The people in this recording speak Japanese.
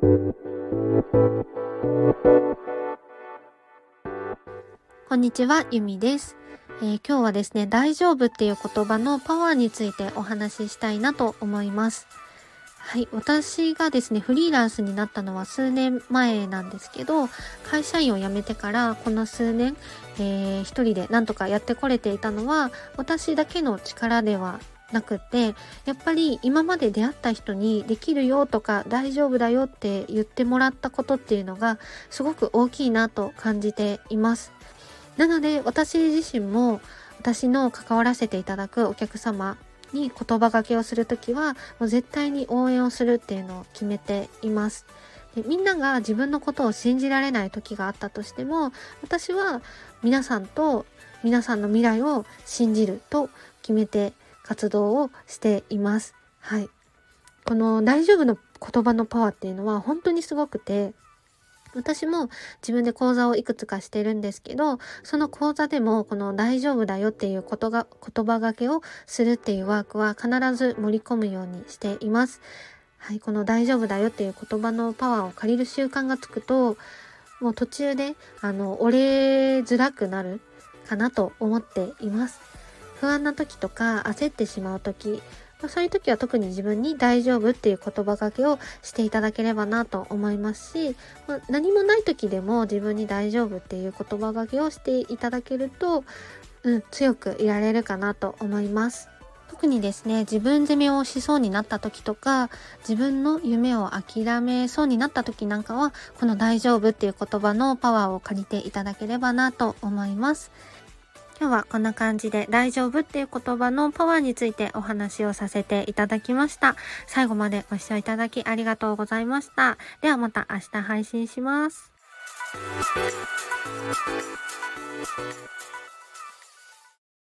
こんにちは、ゆみです、えー、今日はですね、大丈夫っていう言葉のパワーについてお話ししたいなと思います。はい。私がですね、フリーランスになったのは数年前なんですけど、会社員を辞めてからこの数年、えー、一人でなんとかやってこれていたのは、私だけの力ではなくってやっぱり今まで出会った人にできるよとか大丈夫だよって言ってもらったことっていうのがすごく大きいなと感じています。なので私自身も私の関わらせていただくお客様に言葉がけをするときはもう絶対に応援をするっていうのを決めています。でみんなが自分のことを信じられない時があったとしても私は皆さんと皆さんの未来を信じると決めて活動をしています。はい。この大丈夫の言葉のパワーっていうのは本当にすごくて、私も自分で講座をいくつかしてるんですけど、その講座でもこの大丈夫だよっていうことが、言葉がけをするっていうワークは必ず盛り込むようにしています。はい、この大丈夫だよっていう言葉のパワーを借りる習慣がつくと、もう途中で、あの、折れづらくなるかなと思っています。不安な時とか焦ってしまう時、ま、そういう時は特に自分に大丈夫っていう言葉かけをしていただければなと思いますし、ま、何もない時でも自分に大丈夫っていう言葉かけをしていただけると、うん、強くいられるかなと思います。特にですね、自分責めをしそうになった時とか、自分の夢を諦めそうになった時なんかは、この大丈夫っていう言葉のパワーを借りていただければなと思います。今日はこんな感じで大丈夫っていう言葉のパワーについてお話をさせていただきました。最後までご視聴いただきありがとうございました。ではまた明日配信します。